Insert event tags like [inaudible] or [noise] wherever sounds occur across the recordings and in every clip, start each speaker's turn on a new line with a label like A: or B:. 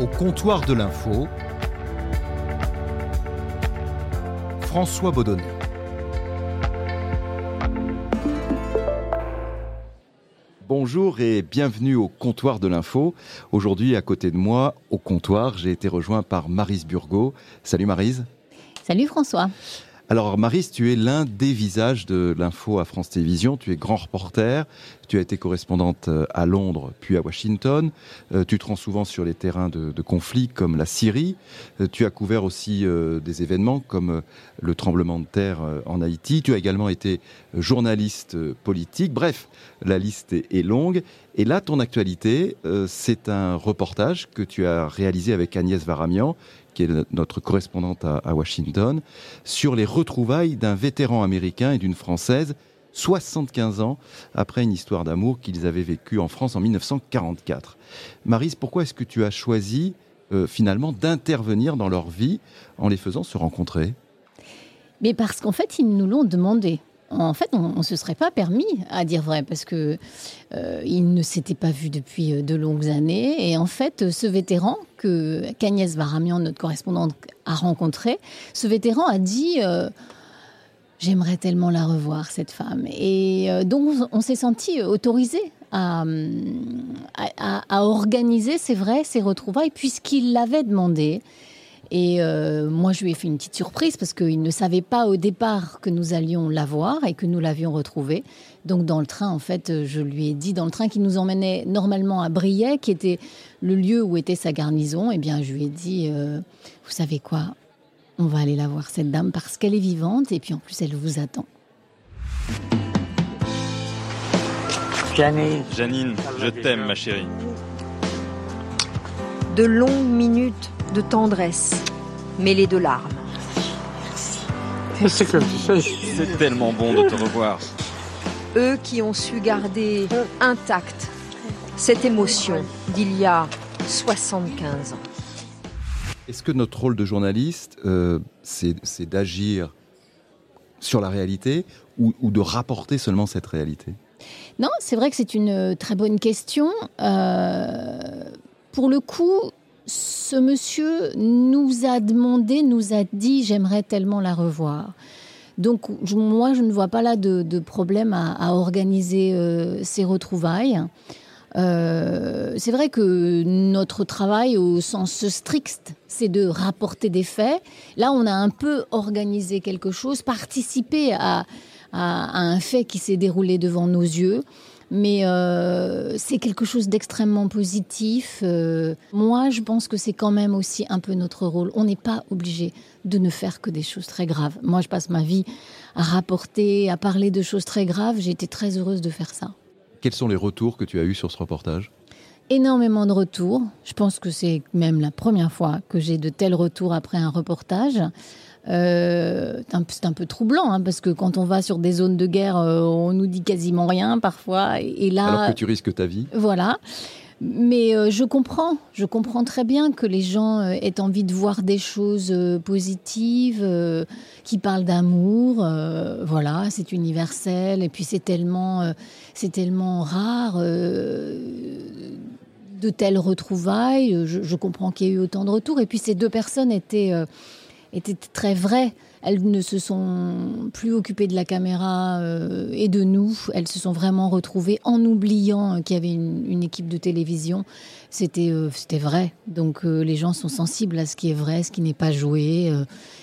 A: Au comptoir de l'info, François Baudonnet. Bonjour et bienvenue au comptoir de l'info. Aujourd'hui, à côté de moi, au comptoir, j'ai été rejoint par Marise Burgot. Salut Marise.
B: Salut François.
A: Alors Maris, tu es l'un des visages de l'info à France Télévisions, tu es grand reporter, tu as été correspondante euh, à Londres puis à Washington, euh, tu te rends souvent sur les terrains de, conflits comme la Syrie, euh, tu as couvert aussi des événements comme le tremblement de terre en Haïti, tu as également été journaliste politique, bref, la liste est, longue. Et là, ton actualité, c'est un reportage que tu as réalisé avec Agnès Varamian, qui est notre correspondante à, Washington, sur les retrouvailles d'un vétéran américain et d'une Française 75 ans après une histoire d'amour qu'ils avaient vécue en France en 1944. Marise, pourquoi est-ce que tu as choisi euh, finalement d'intervenir dans leur vie en les faisant se rencontrer?
B: Mais parce qu'en fait, ils nous l'ont demandé en fait, on ne se serait pas permis, à dire vrai, parce que euh, ne s'était pas vu depuis euh, de longues années. Et en fait, ce vétéran que qu'Agnès Varamian, notre correspondante, a rencontré, ce vétéran a dit euh, J'aimerais tellement la revoir, cette femme. Et donc, on s'est senti autorisé à, à, organiser, c'est vrai, ces retrouvailles, puisqu'il l'avait demandé. Et euh, moi, je lui ai fait une petite surprise parce qu'il ne savait pas au départ que nous allions la voir et que nous l'avions retrouvée. Donc, dans le train, en fait, je lui ai dit, dans le train qui nous emmenait normalement à Briey, qui était le lieu où était sa garnison, eh bien, je lui ai dit, euh, vous savez quoi? On va aller la voir, cette dame, parce qu'elle est vivante et puis en plus, elle vous attend.
C: Janine. Janine, je t'aime, ma chérie.
D: De longues minutes de tendresse, mêlée de larmes.
C: Merci. C'est tellement bon de te revoir.
D: Eux qui ont su garder intacte cette émotion d'il y a 75 ans.
A: Est-ce que notre rôle de journaliste, euh, c'est d'agir sur la réalité ou, de rapporter seulement cette réalité?
B: Non, c'est vrai que c'est une très bonne question. Euh, pour le coup, ce monsieur nous a demandé, nous a dit, j'aimerais tellement la revoir. Donc moi, je ne vois pas là de, problème à, organiser euh, ces retrouvailles. Euh, c'est vrai que notre travail au sens strict, c'est de rapporter des faits. Là, on a un peu organisé quelque chose, participé à un fait qui s'est déroulé devant nos yeux mais euh, c'est quelque chose d'extrêmement positif. Euh, moi, je pense que c'est quand même aussi un peu notre rôle. On n'est pas obligé de ne faire que des choses très graves. Moi, je passe ma vie à rapporter, à parler de choses très graves. J'ai été très heureuse de faire ça.
A: Quels sont les retours que tu as eus sur ce reportage?
B: Énormément de retours. Je pense que c'est même la première fois que j'ai de tels retours après un reportage. Euh, c'est un peu troublant hein, parce que quand on va sur des zones de guerre, euh, on nous dit quasiment rien parfois. Et, là,
A: alors que tu risques ta vie.
B: Voilà. Mais euh, je comprends, je comprends très bien que les gens aient envie de voir des choses positives, qui parlent d'amour. voilà, c'est universel. Et puis c'est tellement, c'est tellement rare de telles retrouvailles. Je, je comprends qu'il y ait eu autant de retours. Et puis ces deux personnes étaient était très vrai. Elles ne se sont plus occupées de la caméra euh, et de nous. Elles se sont vraiment retrouvées en oubliant qu'il y avait une, équipe de télévision. C'était euh, c'était vrai. Donc euh, les gens sont sensibles à ce qui est vrai, ce qui n'est pas joué,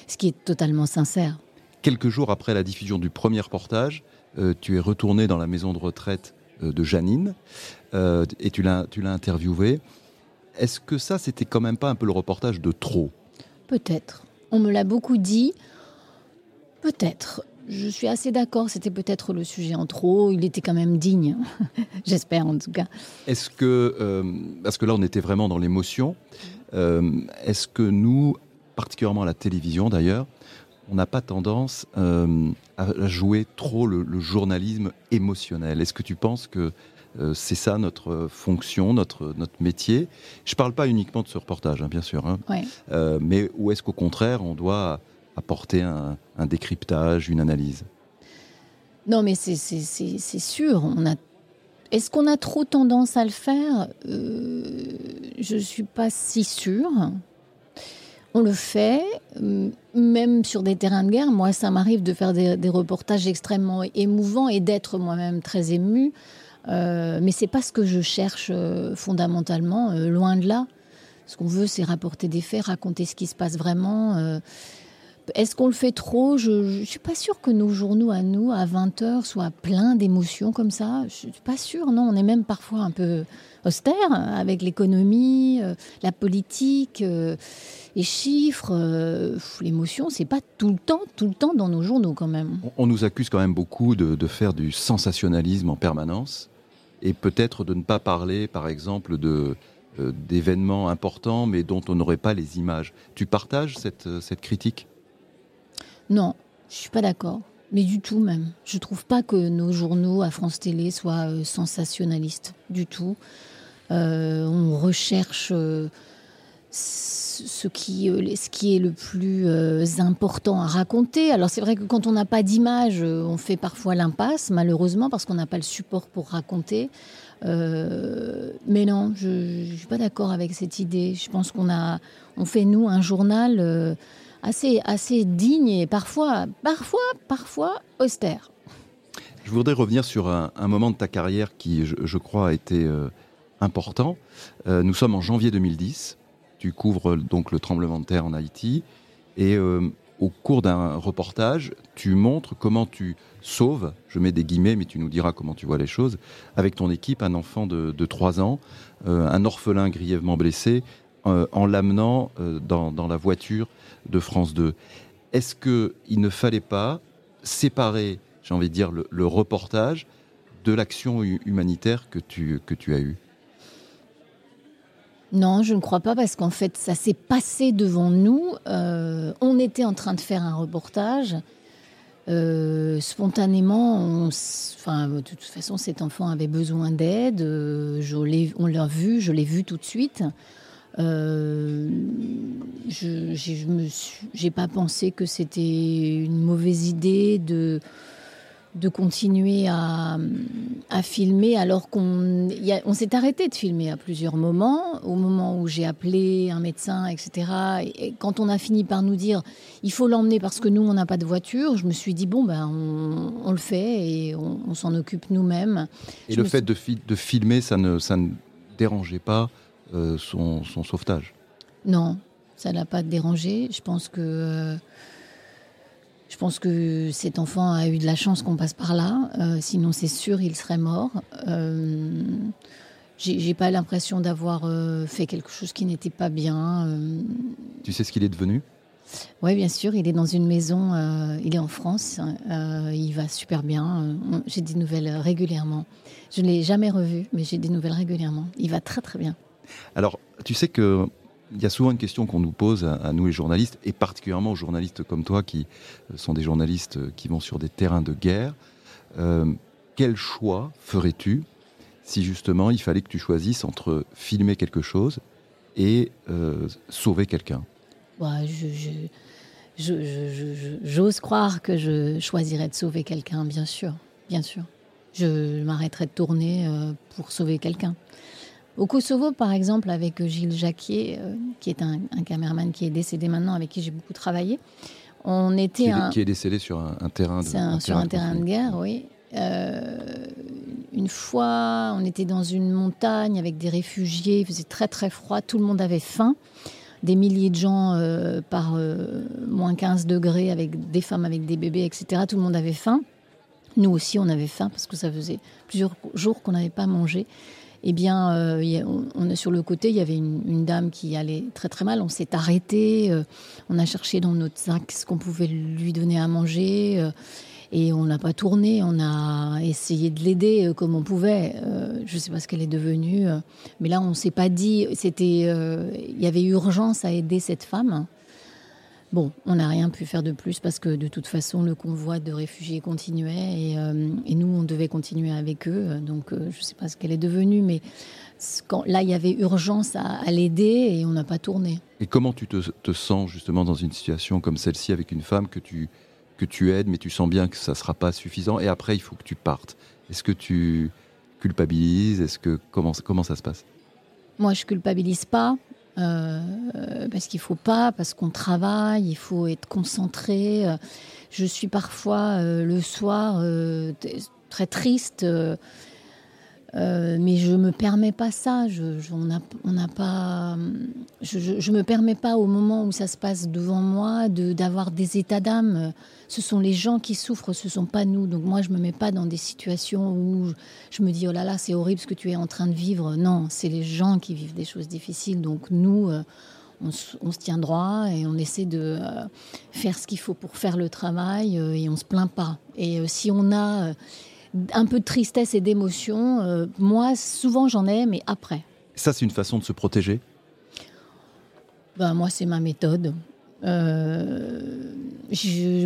B: ce qui est totalement sincère.
A: Quelques jours après la diffusion du premier reportage, tu es retourné dans la maison de retraite de Janine et tu l'as interviewée. Est-ce que ça, c'était quand même pas un peu le reportage de trop?
B: Peut-être. On me l'a beaucoup dit. Peut-être. Je suis assez d'accord, c'était peut-être le sujet en trop, il était quand même digne, [laughs] j'espère en tout cas.
A: Est-ce que, euh, parce que là on était vraiment dans l'émotion, euh, est-ce que nous, particulièrement à la télévision d'ailleurs, on n'a pas tendance euh, à jouer trop le, journalisme émotionnel? Est-ce que tu penses que c'est ça notre fonction, notre, notre métier. Je ne parle pas uniquement de ce reportage, hein, bien sûr, hein. mais où est-ce qu'au contraire, on doit apporter un, décryptage, une analyse?
B: Non, mais c'est sûr. On a... Est-ce qu'on a trop tendance à le faire? Euh, je ne suis pas si sûre. On le fait, même sur des terrains de guerre. Moi, ça m'arrive de faire des, reportages extrêmement émouvants et d'être moi-même très émue. Euh, mais c'est pas ce que je cherche euh, fondamentalement, euh, loin de là. Ce qu'on veut, c'est rapporter des faits, raconter ce qui se passe vraiment. Est-ce qu'on le fait trop? Je ne suis pas sûre que nos journaux à nous, à 20h, soient pleins d'émotions comme ça. Je suis pas sûre, non. On est même parfois un peu austère avec l'économie, la politique les chiffres, euh, l'émotion, c'est pas tout le temps, tout le temps dans nos journaux quand même.
A: On nous accuse quand même beaucoup de, faire du sensationnalisme en permanence et peut-être de ne pas parler, par exemple, euh, d'événements importants mais dont on n'aurait pas les images. Tu partages cette, euh, critique?
B: Non, je suis pas d'accord. Mais du tout même. Je trouve pas que nos journaux à France Télé soient sensationnalistes du tout. on recherche ce qui, euh, ce qui est le plus euh, important à raconter. Alors c'est vrai que quand on n'a pas d'image, euh, on fait parfois l'impasse, malheureusement, parce qu'on n'a pas le support pour raconter. mais non, je ne suis pas d'accord avec cette idée. Je pense qu'on a, on fait nous un journal assez, assez digne et parfois, parfois, parfois austère.
A: Je voudrais revenir sur un, moment de ta carrière qui, je, crois, a été important. nous sommes en janvier 2010 tu couvres donc le tremblement de terre en Haïti et euh, au cours d'un reportage, tu montres comment tu sauves, je mets des guillemets, mais tu nous diras comment tu vois les choses, avec ton équipe, un enfant de, 3 ans, euh, un orphelin grièvement blessé, euh, en l'amenant dans, la voiture de France 2. Est-ce qu'il ne fallait pas séparer, j'ai envie de dire, le, le reportage de l'action humanitaire que tu, que tu as eue?
B: Non, je ne crois pas parce qu'en fait, ça s'est passé devant nous. Euh, on était en train de faire un reportage. Euh, spontanément, de toute façon, cet enfant avait besoin d'aide. Euh, on l'a vu, je l'ai vu tout de suite. je n'ai pas pensé que c'était une mauvaise idée de de continuer à, filmer alors qu'on on s'est arrêté de filmer à plusieurs moments, au moment où j'ai appelé un médecin, etc. Et, quand on a fini par nous dire il faut l'emmener parce que nous on n'a pas de voiture, je me suis dit bon ben on, le fait et on, s'en occupe nous-mêmes.
A: Et le fait de, de, filmer, ça ne, ça ne dérangeait pas euh, son, sauvetage?
B: Non, ça l'a pas dérangé. Je pense que euh, je pense que cet enfant a eu de la chance qu'on passe par là. Euh, sinon, c'est sûr, il serait mort. Euh, j'ai pas l'impression d'avoir euh, fait quelque chose qui n'était pas bien. Euh.
A: Tu sais ce qu'il est devenu?
B: Oui, bien sûr. Il est dans une maison. il est en France. il va super bien. j'ai des nouvelles régulièrement. Je ne l'ai jamais revu, mais j'ai des nouvelles régulièrement. Il va très très bien.
A: Alors, tu sais que il y a souvent une question qu'on nous pose à, nous les journalistes, et particulièrement aux journalistes comme toi qui euh, sont des journalistes euh, qui vont sur des terrains de guerre. Euh, quel choix ferais-tu si justement il fallait que tu choisisses entre filmer quelque chose et sauver quelqu'un?
B: J'ose croire que je choisirais de sauver quelqu'un, bien sûr, bien sûr. Je m'arrêterais de tourner pour sauver quelqu'un. Au Kosovo, par exemple, avec Gilles Jacquier, euh, qui est un, caméraman qui est décédé maintenant, avec qui j'ai beaucoup travaillé, on était...
A: Qui, est, décédé sur un, terrain de
B: guerre. Sur un terrain de guerre, oui. Euh, une fois, on était dans une montagne avec des réfugiés, il faisait très très froid, tout le monde avait faim. Des milliers de gens euh, par moins 15 degrés, avec des femmes avec des bébés, etc. Tout le monde avait faim. Nous aussi, on avait faim parce que ça faisait plusieurs jours qu'on n'avait pas mangé eh bien, euh, on, est sur le côté, il y avait une, dame qui allait très très mal. On s'est arrêté, euh, on a cherché dans notre sac ce qu'on pouvait lui donner à manger. Euh, et on n'a pas tourné, on a essayé de l'aider comme on pouvait. je ne sais pas ce qu'elle est devenue, mais là on ne s'est pas dit. C'était, il y avait urgence à aider cette femme. Bon, on n'a rien pu faire de plus parce que de toute façon, le convoi de réfugiés continuait et, euh, nous, on devait continuer avec eux. Donc, euh, je ne sais pas ce qu'elle est devenue, mais là, il y avait urgence à, l'aider et on n'a pas tourné.
A: Et comment tu te, sens justement dans une situation comme celle-ci avec une femme que tu, que tu aides, mais tu sens bien que ça ne sera pas suffisant et après, il faut que tu partes? Est-ce que tu culpabilises? Est-ce que comment, comment ça se passe?
B: Moi, je culpabilise pas. Euh, parce qu'il faut pas, parce qu'on travaille, il faut être concentré. Je suis parfois le soir très triste. Euh, mais je me permets pas ça. Je, on n'a pas. Je, je, me permets pas au moment où ça se passe devant moi de d'avoir des états d'âme. Ce sont les gens qui souffrent, ce sont pas nous. Donc moi, je me mets pas dans des situations où je me dis oh là là, c'est horrible ce que tu es en train de vivre. Non, c'est les gens qui vivent des choses difficiles. Donc nous. Euh, on, se tient droit et on essaie de euh, faire ce qu'il faut pour faire le travail et on se plaint pas. Et si on a un peu de tristesse et d'émotion. Euh, moi, souvent j'en ai, mais après.
A: Ça, c'est une façon de se protéger?
B: Ben, Moi, c'est ma méthode. Euh,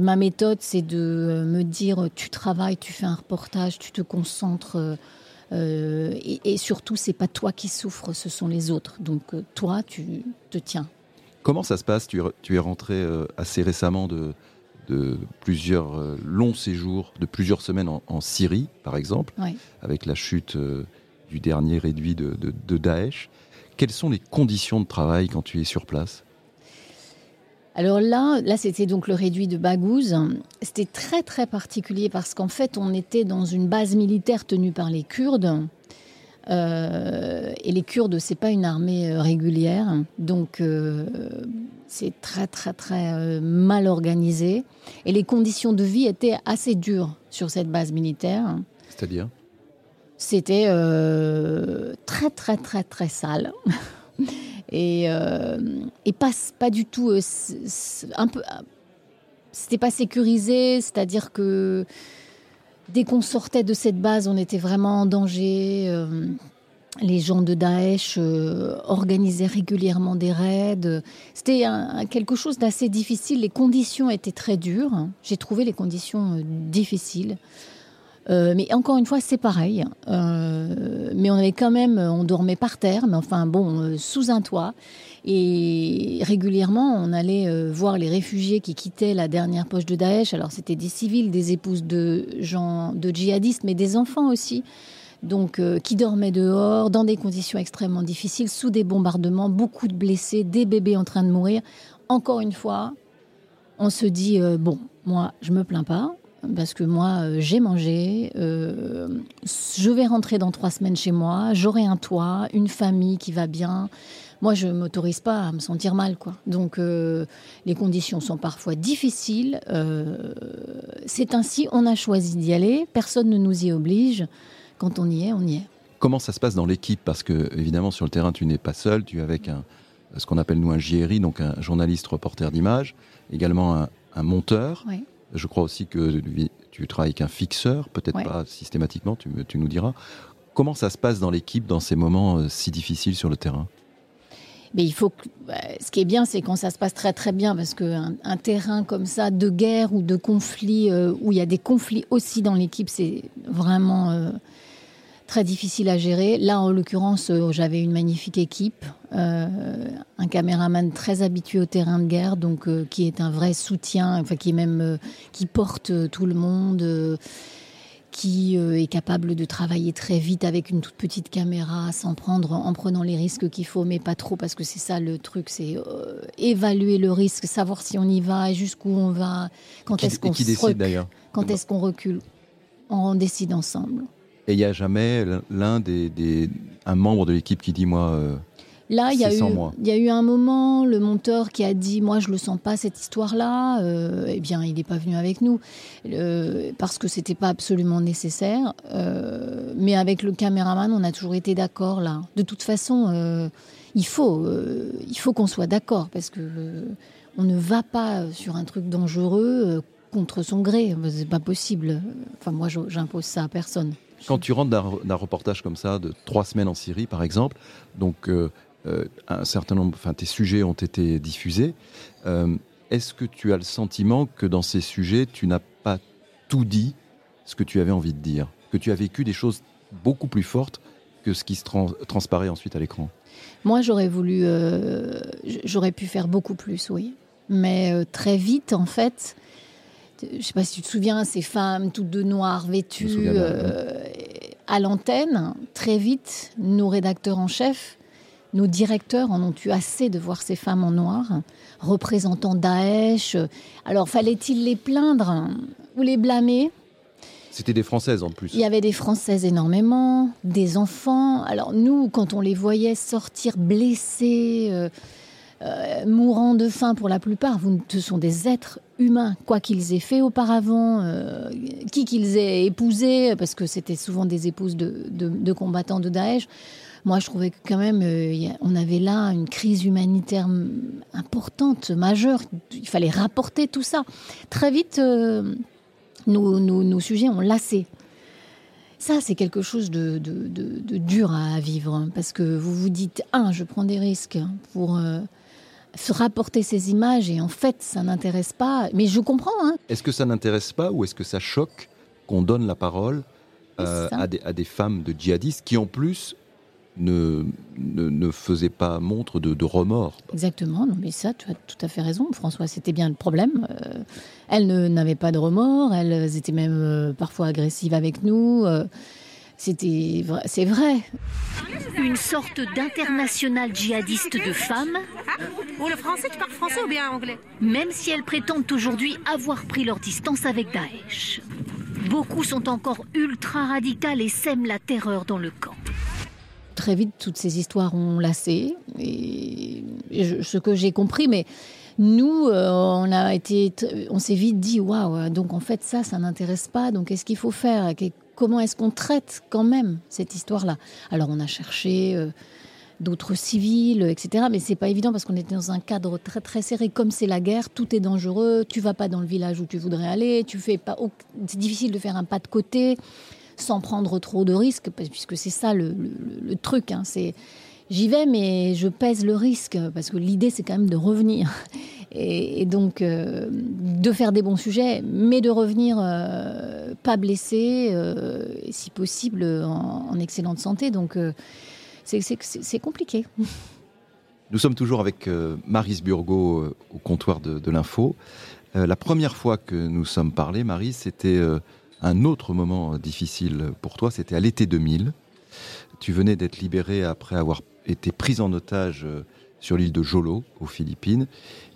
B: ma méthode, c'est de me dire, tu travailles, tu fais un reportage, tu te concentres. Euh, et, et, surtout, c'est pas toi qui souffres, ce sont les autres. Donc, toi, tu te tiens.
A: Comment ça se passe? Tu, tu, es rentré assez récemment de, de plusieurs euh, longs séjours, de plusieurs semaines en, Syrie, par exemple, avec la chute euh, du dernier réduit de, Daesh. Quelles sont les conditions de travail quand tu es sur place?
B: Alors là, là c'était donc le réduit de Baghouz. C'était très très particulier parce qu'en fait on était dans une base militaire tenue par les Kurdes euh, et les Kurdes, c'est pas une armée euh, régulière, donc euh, c'est très très très mal organisé. Et les conditions de vie étaient assez dures sur cette base militaire.
A: C'est-à-dire?
B: C'était très très très très sale. [laughs] et, et pas, pas du tout un peu c'était pas sécurisé c'est à dire que Dès qu'on sortait de cette base, on était vraiment en danger. Euh, les gens de Daesh euh, organisaient régulièrement des raids. C'était quelque chose d'assez difficile. Les conditions étaient très dures. J'ai trouvé les conditions euh, difficiles. mais encore une fois, c'est pareil. mais on avait quand même, on dormait par terre, mais enfin bon, sous un toit. Et régulièrement, on allait euh, voir les réfugiés qui quittaient la dernière poche de Daesh. Alors c'était des civils, des épouses de gens, de djihadistes, mais des enfants aussi. Donc, euh, qui dormaient dehors, dans des conditions extrêmement difficiles, sous des bombardements, beaucoup de blessés, des bébés en train de mourir. Encore une fois, on se dit euh, bon, moi, je me plains pas parce que moi, j'ai mangé. je vais rentrer dans trois semaines chez moi. J'aurai un toit, une famille qui va bien moi, je m'autorise pas à me sentir mal, quoi. Donc, euh, les conditions sont parfois difficiles. Euh, c'est ainsi, on a choisi d'y aller. Personne ne nous y oblige. Quand on y est, on y est.
A: Comment ça se passe dans l'équipe? Parce que, évidemment, sur le terrain, tu n'es pas seul. Tu es avec un, ce qu'on appelle, nous, un JRI, donc un journaliste reporter d'image, également un, monteur. Je crois aussi que tu travailles avec un fixeur, peut-être pas systématiquement, tu, tu nous diras. Comment ça se passe dans l'équipe dans ces moments euh, si difficiles sur le terrain?
B: Mais il faut. Bah, ce qui est bien, c'est quand ça se passe très très bien, parce qu'un un terrain comme ça, de guerre ou de conflit, euh, où il y a des conflits aussi dans l'équipe, c'est vraiment euh, très difficile à gérer. Là, en l'occurrence, euh, j'avais une magnifique équipe, un caméraman très habitué au terrain de guerre, donc qui est un vrai soutien, enfin qui est même qui porte tout le monde qui euh, est capable de travailler très vite avec une toute petite caméra, sans prendre, en prenant les risques qu'il faut, mais pas trop, parce que c'est ça le truc, c'est euh, évaluer le risque, savoir si on y va et jusqu'où on va, quand est-ce qu'on
A: décide d'ailleurs
B: Quand est-ce qu'on recule On décide ensemble.
A: Et il n'y a jamais l'un des, un membre de l'équipe qui dit moi. Euh,
B: Là, il y, a eu, il y a eu un moment, le monteur qui a dit Moi, je le sens pas, cette histoire-là. Euh, eh bien, il n'est pas venu avec nous parce que c'était pas absolument nécessaire. Euh, mais avec le caméraman, on a toujours été d'accord là. De toute façon, euh, il faut, il faut qu'on soit d'accord parce que on ne va pas sur un truc dangereux contre son gré. C'est pas possible. Enfin, moi, j'impose ça à personne.
A: Quand tu rentres d'un reportage comme ça, de trois semaines en Syrie, par exemple, donc euh, un certain nombre, enfin tes sujets ont été diffusés. Euh, est-ce que tu as le sentiment que dans ces sujets, tu n'as pas tout dit ce que tu avais envie de dire, que tu as vécu des choses beaucoup plus fortes que ce qui se transparaît ensuite à l'écran?
B: Moi, j'aurais voulu, euh, j'aurais pu faire beaucoup plus, oui. Mais très vite, en fait, je ne sais pas si tu te souviens, ces femmes toutes de noir vêtues à l'antenne, très vite, nos rédacteurs en chef nos directeurs en ont eu assez de voir ces femmes en noir, représentant Daesh. Alors fallait-il les plaindre ou les blâmer?
A: C'était des Françaises en plus.
B: Il y avait des Françaises énormément, des enfants. Alors nous, quand on les voyait sortir blessés, euh, euh, mourant de faim pour la plupart, vous, ce sont des êtres humains, quoi qu'ils aient fait auparavant, euh, qui qu'ils aient épousé, parce que c'était souvent des épouses de, de- de combattants de Daesh. Moi, je trouvais que quand même, euh, on avait là une crise humanitaire importante, majeure. Il fallait rapporter tout ça. Très vite, euh, nos, nos- nos sujets ont lassé. Ça, c'est quelque chose de, de- de- de dur à vivre, hein, parce que vous vous dites, un, je prends des risques pour euh, se rapporter ces images, et en fait, ça n'intéresse pas. Mais je comprends, hein,
A: Est-ce que ça n'intéresse pas ou est-ce que ça choque qu'on donne la parole euh, des, à des femmes de djihadistes qui en plus ne, ne, ne faisaient pas montre de, de remords
B: Exactement, non mais ça, tu as tout à fait raison, François, c'était bien le problème. Euh, elles ne- n'avaient pas de remords, elles étaient même euh, parfois agressives avec nous. euh, c'était vrai- c'est vrai.
E: Une sorte d'international djihadiste de femmes,
F: Ou le français, tu parles français ou bien anglais
E: même si elles prétendent aujourd'hui avoir pris leur distance avec Daesh. Beaucoup sont encore ultra radicales et sèment la terreur dans le camp.
B: Très vite, toutes ces histoires ont lassé, et, ce que j'ai compris, mais nous, euh, on a été, on s'est vite dit, waouh, donc en fait ça, ça n'intéresse pas, donc qu'est-ce qu'il faut faire? Comment est-ce qu'on traite quand même cette histoire-là? Alors on a cherché euh, d'autres civils, etc. Mais c'est pas évident parce qu'on était dans un cadre très très serré. Comme c'est la guerre, tout est dangereux. Tu vas pas dans le village où tu voudrais aller. Tu fais pas. C'est difficile de faire un pas de côté sans prendre trop de risques, puisque c'est ça le, truc. hein. C'est j'y vais, mais je pèse le risque parce que l'idée c'est quand même de revenir. [laughs] Et, donc euh, de faire des bons sujets, mais de revenir euh, pas blessé, euh, si possible en, en excellente santé. Donc c'est- compliqué. [laughs]
A: Nous sommes toujours avec Marise Burgot au comptoir de, l'info. La première fois que nous sommes parlé, Marie, c'était un autre moment difficile pour toi, c'était à l'été 2000. Tu venais d'être libérée après avoir été prise en otage euh, sur l'île de Jolo, aux Philippines.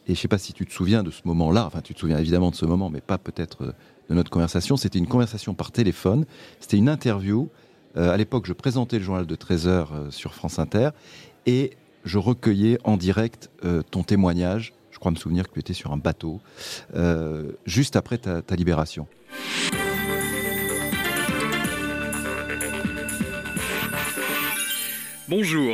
A: Et je ne sais pas si tu te souviens de ce moment-là, enfin tu te souviens évidemment de ce moment, mais pas peut-être euh, de notre conversation. C'était une conversation par téléphone, c'était une interview. Euh, à l'époque, je présentais le journal de 13 heures euh, sur France Inter et je recueillais en direct ton témoignage. Je crois me souvenir que tu étais sur un bateau juste après ta libération.
G: Bonjour.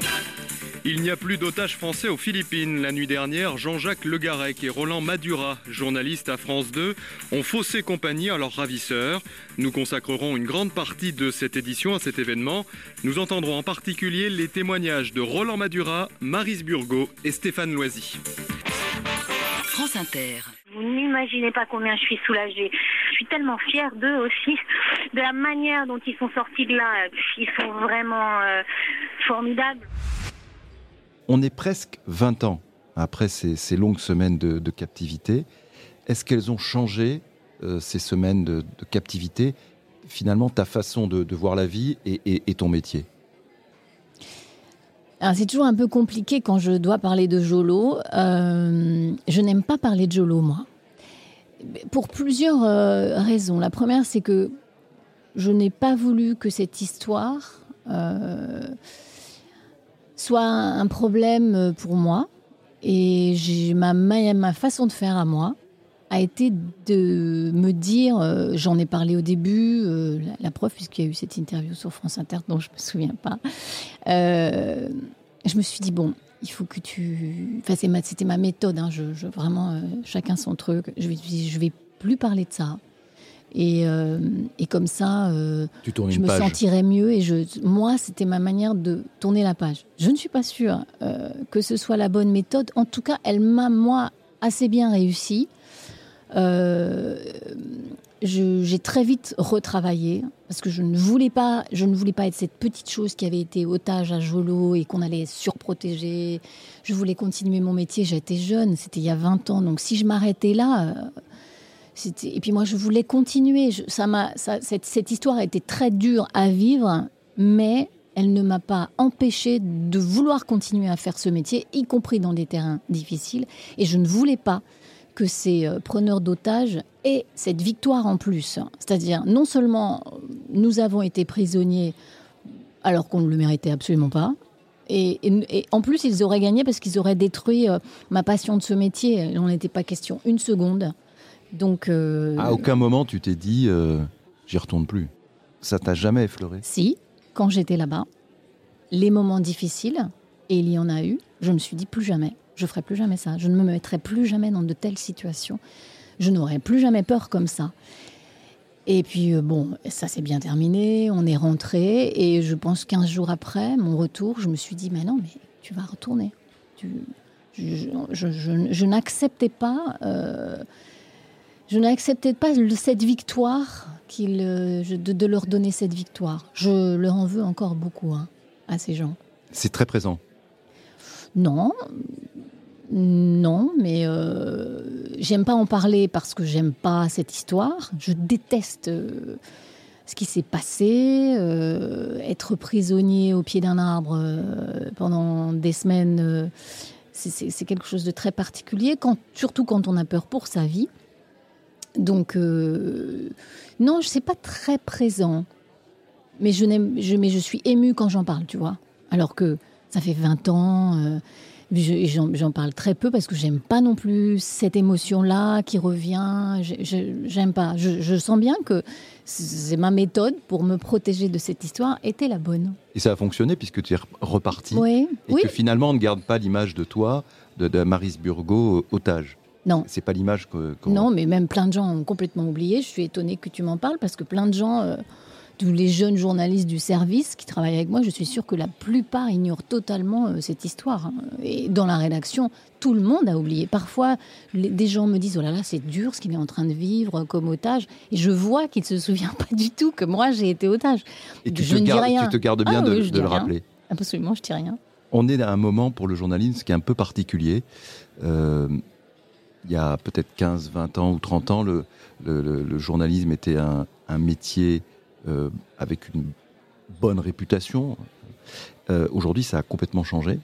G: Il n'y a plus d'otages français aux Philippines. La nuit dernière, Jean-Jacques Legarec et Roland Madura, journalistes à France 2, ont faussé compagnie à leurs ravisseurs. Nous consacrerons une grande partie de cette édition à cet événement. Nous entendrons en particulier les témoignages de Roland Madura, Marise Burgot et Stéphane Loisy.
E: France Inter.
H: Vous n'imaginez pas combien je suis soulagée. Je suis tellement fière d'eux aussi, de la manière dont ils sont sortis de là. Ils sont vraiment euh, formidables.
A: On est presque 20 ans après ces, ces longues semaines de, de captivité. Est-ce qu'elles ont changé, euh, ces semaines de, de captivité, finalement ta façon de, de voir la vie et, et- et ton métier?
B: C'est toujours un peu compliqué quand je dois parler de Jolo. Euh, je n'aime pas parler de Jolo, moi. Pour plusieurs euh, raisons. La première, c'est que je n'ai pas voulu que cette histoire euh, soit un problème pour moi. Et ma, ma, façon de faire à moi a été de me dire, euh, j'en ai parlé au début, euh, la, la preuve, puisqu'il y a eu cette interview sur France Inter dont je ne me souviens pas. Euh, je me suis dit, bon, il faut que tu. Enfin, c'est ma- c'était ma méthode, hein, je, vraiment, euh, chacun son truc. Je vais, je vais plus parler de ça. Et, euh, et comme ça, euh, je me
A: page.
B: sentirais mieux. Et je, moi, c'était ma manière de tourner la page. Je ne suis pas sûre euh, que ce soit la bonne méthode. En tout cas, elle m'a, moi, assez bien réussi. J'ai très vite retravaillé parce que je ne voulais pas, je ne voulais pas être cette petite chose qui avait été otage à Jolo et qu'on allait surprotéger. Je voulais continuer mon métier. J'étais jeune, c'était il y a 20 ans. Donc si je m'arrêtais là. Et puis moi, je voulais continuer. Ça m'a, cette, cette histoire a été très dure à vivre, mais elle ne m'a pas empêché de vouloir continuer à faire ce métier, y compris dans des terrains difficiles. Et je ne voulais pas que ces euh, preneurs d'otages aient cette victoire en plus. C'est-à-dire, non seulement nous avons été prisonniers alors qu'on ne le méritait absolument pas, et, en plus, ils auraient gagné parce qu'ils auraient détruit euh, ma passion de ce métier. Il n'en était pas question une seconde. Donc, euh,
A: à aucun moment tu t'es dit, j'y retourne plus. Ça t'a jamais effleuré?
B: Si, quand j'étais là-bas, les moments difficiles, et il y en a eu, je me suis dit plus jamais. Je ferai plus jamais ça. Je ne me mettrai plus jamais dans de telles situations. Je n'aurai plus jamais peur comme ça. Et puis, euh, bon, ça s'est bien terminé. On est rentré. Et je pense 15 jours après mon retour, je me suis dit, mais non, mais tu vas retourner. je, n'acceptais pas. Euh, je n'acceptais pas cette victoire, euh, de, leur donner cette victoire. Je leur en veux encore beaucoup hein, à ces gens.
A: C'est très présent.
B: Non, non, mais euh, j'aime pas en parler parce que j'aime pas cette histoire. Je déteste euh, ce qui s'est passé, euh, être prisonnier au pied d'un arbre pendant des semaines. c'est quelque chose de très particulier, surtout quand on a peur pour sa vie. Donc, non, je sais pas très présent, mais je, je, mais je suis émue quand j'en parle, tu vois. Alors que ça fait 20 ans J'en parle très peu parce que j'aime pas non plus cette émotion-là qui revient. J'aime pas. Je, sens bien que c'est ma méthode pour me protéger de cette histoire était la bonne.
A: Et ça a fonctionné puisque tu es reparti.
B: Oui.
A: Et que finalement on ne garde pas l'image de toi, de, de Maris Burgo, otage.
B: Non.
A: C'est pas l'image que.
B: non, mais même plein de gens ont complètement oublié. Je suis étonnée que tu m'en parles parce que plein de gens. Euh, tous les jeunes journalistes du service qui travaillent avec moi, je suis sûre que la plupart ignorent totalement euh, cette histoire. Hein. Et dans la rédaction, tout le monde a oublié. Parfois, des gens me disent Oh là là, c'est dur ce qu'il est en train de vivre comme otage. Et je vois qu'il ne se souvient [laughs] pas du tout que moi, j'ai été otage.
A: Et tu, je te, gardes, rien. tu te gardes bien ah de, le rappeler.
B: Absolument, je ne dis rien.
A: On est à un moment pour le journalisme qui est un peu particulier. Euh, il y a peut-être 15, 20 ans ou 30 ans, le, le, journalisme était un, un métier euh, avec une bonne réputation. Euh, aujourd'hui, ça a complètement changé.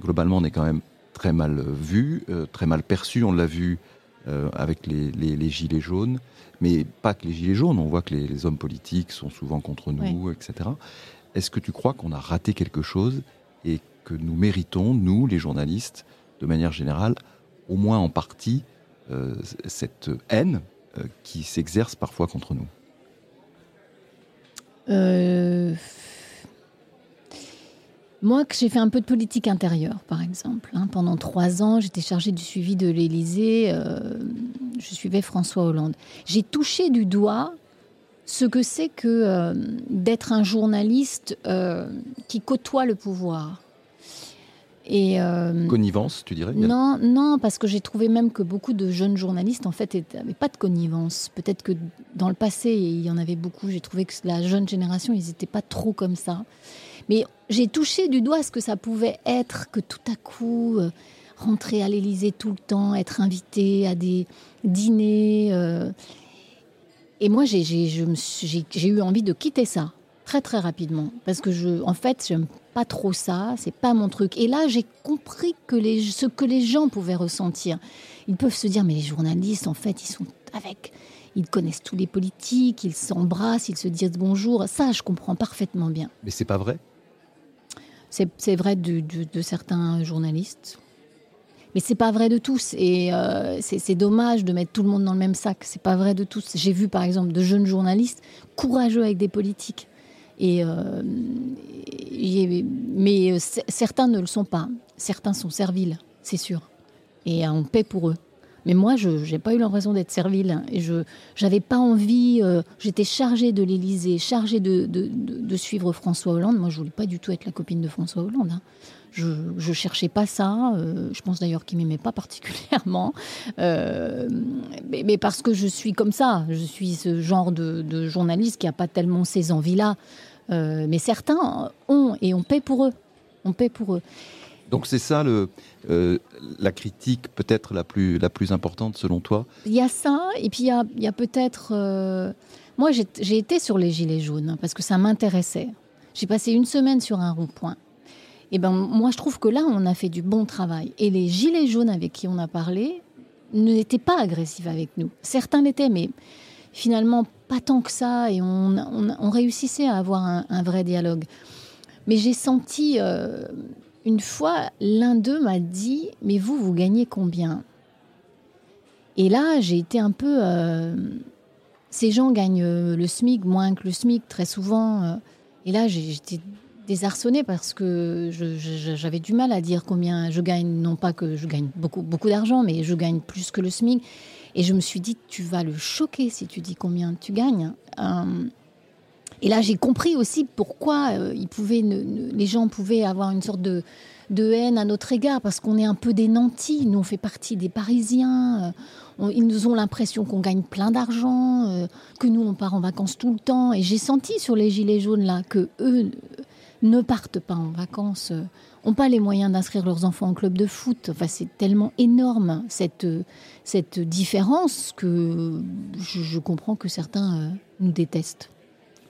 A: Globalement, on est quand même très mal vu, euh, très mal perçu. On l'a vu avec les, gilets jaunes, mais pas que les gilets jaunes. On voit que les, hommes politiques sont souvent contre nous, etc. Est-ce que tu crois qu'on a raté quelque chose et que nous méritons, nous, les journalistes, de manière générale, au moins en partie, cette haine qui s'exerce parfois contre nous
B: euh, moi, j'ai fait un peu de politique intérieure, par exemple. Hein. Pendant trois ans, j'étais chargée du suivi de l'Élysée. Euh, je suivais François Hollande. J'ai touché du doigt ce que c'est que euh, d'être un journaliste qui côtoie le pouvoir.
A: Et euh, connivence, tu dirais
B: Non, non, parce que j'ai trouvé même que beaucoup de jeunes journalistes en fait n'avaient pas de connivence. Peut-être que dans le passé il y en avait beaucoup. J'ai trouvé que la jeune génération ils n'étaient pas trop comme ça. Mais j'ai touché du doigt ce que ça pouvait être que tout à coup euh, rentrer à l'Élysée tout le temps, être invité à des dîners. Euh. Et moi j'ai eu envie de quitter ça très très rapidement parce que je, en fait, j'aime pas trop ça, c'est pas mon truc. Et là, j'ai compris que les, ce que les gens pouvaient ressentir. Ils peuvent se dire, mais les journalistes, en fait, ils sont avec, ils connaissent tous les politiques, ils s'embrassent, ils se disent bonjour. Ça, je comprends parfaitement bien.
A: Mais c'est pas vrai.
B: C'est vrai de, de, certains journalistes. Mais c'est pas vrai de tous. Et euh, c'est dommage de mettre tout le monde dans le même sac. C'est pas vrai de tous. J'ai vu par exemple de jeunes journalistes courageux avec des politiques et, euh, mais euh, certains ne le sont pas. Certains sont serviles, c'est sûr. Et on paie pour eux. Mais moi, je n'ai pas eu l'impression d'être servile. Et je n'avais pas envie. Euh, j'étais chargée de l'Élysée, chargée de, de, de, suivre François Hollande. Moi, je voulais pas du tout être la copine de François Hollande. Hein. Je ne cherchais pas ça. je pense d'ailleurs qu'il m'aimait pas particulièrement. mais, mais, parce que je suis comme ça. Je suis ce genre de, journaliste qui n'a pas tellement ces envies-là. Euh, mais certains ont et on paie pour eux. On paie pour eux.
A: Donc c'est ça le, euh, la critique peut-être la plus, la plus importante selon toi?
B: Il y a ça, et puis il y a, y a peut-être... Euh, moi j'ai été sur les Gilets jaunes, parce que ça m'intéressait. J'ai passé une semaine sur un rond-point. Et ben moi, je trouve que là, on a fait du bon travail. Et les gilets jaunes avec qui on a parlé n'étaient pas agressifs avec nous. Certains l'étaient, mais finalement pas tant que ça. Et on, réussissait à avoir un, vrai dialogue. Mais j'ai senti euh, une fois, l'un d'eux m'a dit, mais vous, vous gagnez combien? Et là, j'ai été un peu... Euh, ces gens gagnent euh, le SMIC moins que le SMIC très souvent. et là, j'étais désarçonnée parce que j'avais du mal à dire combien je gagne. Non pas que je gagne beaucoup, beaucoup d'argent, mais je gagne plus que le SMIC. Et je me suis dit, tu vas le choquer si tu dis combien tu gagnes. Euh, et là, j'ai compris aussi pourquoi euh, ils pouvaient les gens pouvaient avoir une sorte de, de haine à notre égard, parce qu'on est un peu des nantis. Nous, on fait partie des Parisiens. Euh, ils nous ont l'impression qu'on gagne plein d'argent, que nous, on part en vacances tout le temps. Et j'ai senti sur les Gilets jaunes, là, que eux ne partent pas en vacances, n'ont euh, pas les moyens d'inscrire leurs enfants en club de foot. Enfin, c'est tellement énorme cette, cette différence que je, comprends que certains euh, nous détestent.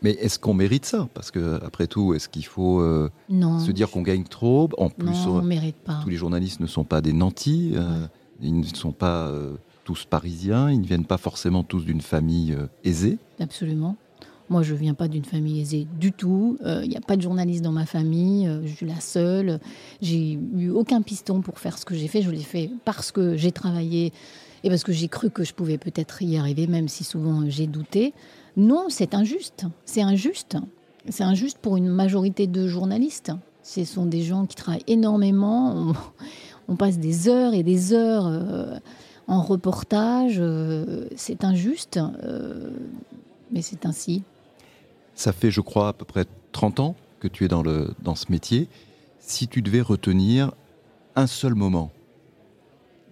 A: Mais est-ce qu'on mérite ça? Parce que après tout, est-ce qu'il faut euh, se dire qu'on gagne trop? En plus,
B: non, on mérite pas.
A: tous les journalistes ne sont pas des nantis. ils ne sont pas tous parisiens. Ils ne viennent pas forcément tous d'une famille aisée.
B: Absolument. Moi, je viens pas d'une famille aisée du tout. Il euh, n'y a pas de journaliste dans ma famille. Euh, je suis la seule. J'ai eu aucun piston pour faire ce que j'ai fait. Je l'ai fait parce que j'ai travaillé et parce que j'ai cru que je pouvais peut-être y arriver, même si souvent j'ai douté. Non, c'est injuste. C'est injuste. C'est injuste pour une majorité de journalistes. Ce sont des gens qui travaillent énormément. On, passe des heures et des heures euh, en reportage. c'est injuste, mais c'est ainsi.
A: Ça fait, je crois, à peu près 30 ans que tu es dans, le, dans ce métier. Si tu devais retenir un seul moment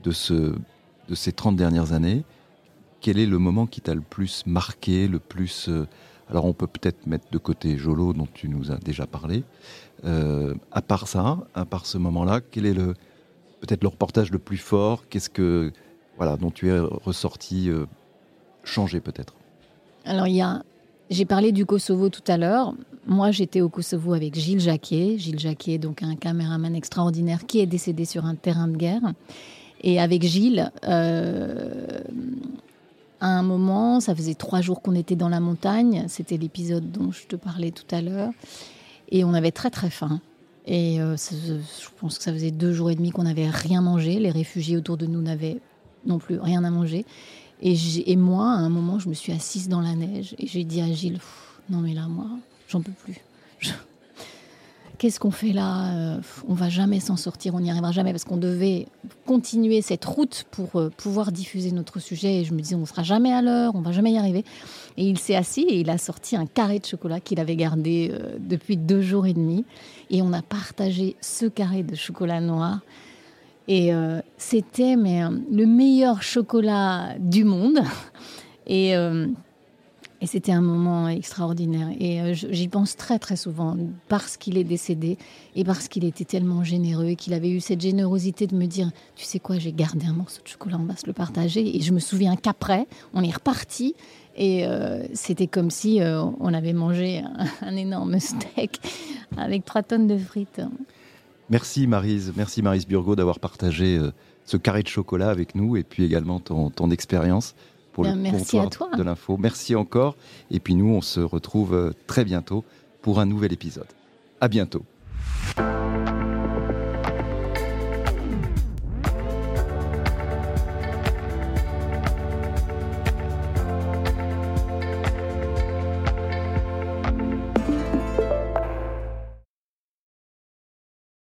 A: de, ce, de ces 30 dernières années, quel est le moment qui t'a le plus marqué, le plus... Euh, alors on peut peut-être mettre de côté Jolo, dont tu nous as déjà parlé. Euh, à part ça, à part ce moment-là, quel est le peut-être le reportage le plus fort? Qu'est-ce que voilà dont tu es ressorti euh, changé peut-être?
B: Alors il y a j'ai parlé du Kosovo tout à l'heure. Moi, j'étais au Kosovo avec Gilles Jacquet. Gilles Jacquet, donc un caméraman extraordinaire qui est décédé sur un terrain de guerre. Et avec Gilles, euh, à un moment, ça faisait trois jours qu'on était dans la montagne. C'était l'épisode dont je te parlais tout à l'heure. Et on avait très très faim. Et euh, je pense que ça faisait deux jours et demi qu'on n'avait rien mangé. Les réfugiés autour de nous n'avaient non plus rien à manger. Et, moi, à un moment, je me suis assise dans la neige et j'ai dit à Gilles, non mais là, moi, j'en peux plus. Qu'est-ce qu'on fait là euh, On va jamais s'en sortir, on n'y arrivera jamais parce qu'on devait continuer cette route pour euh, pouvoir diffuser notre sujet. Et je me disais, on ne sera jamais à l'heure, on va jamais y arriver. Et il s'est assis et il a sorti un carré de chocolat qu'il avait gardé euh, depuis deux jours et demi. Et on a partagé ce carré de chocolat noir et euh, c'était mais, euh, le meilleur chocolat du monde. [laughs] Et, euh, et c'était un moment extraordinaire. Et j'y pense très très souvent parce qu'il est décédé et parce qu'il était tellement généreux et qu'il avait eu cette générosité de me dire, tu sais quoi, j'ai gardé un morceau de chocolat, on va se le partager. Et je me souviens qu'après, on est reparti. Et c'était comme si on avait mangé [laughs] un, énorme steak avec trois tonnes de frites.
A: Merci Marise, merci Marise Burgot d'avoir partagé euh, ce carré de chocolat avec nous et puis également ton, expérience pour le
B: merci
A: comptoir de l'info. Merci encore. Et puis nous, on se retrouve euh, très bientôt pour un nouvel épisode. À bientôt.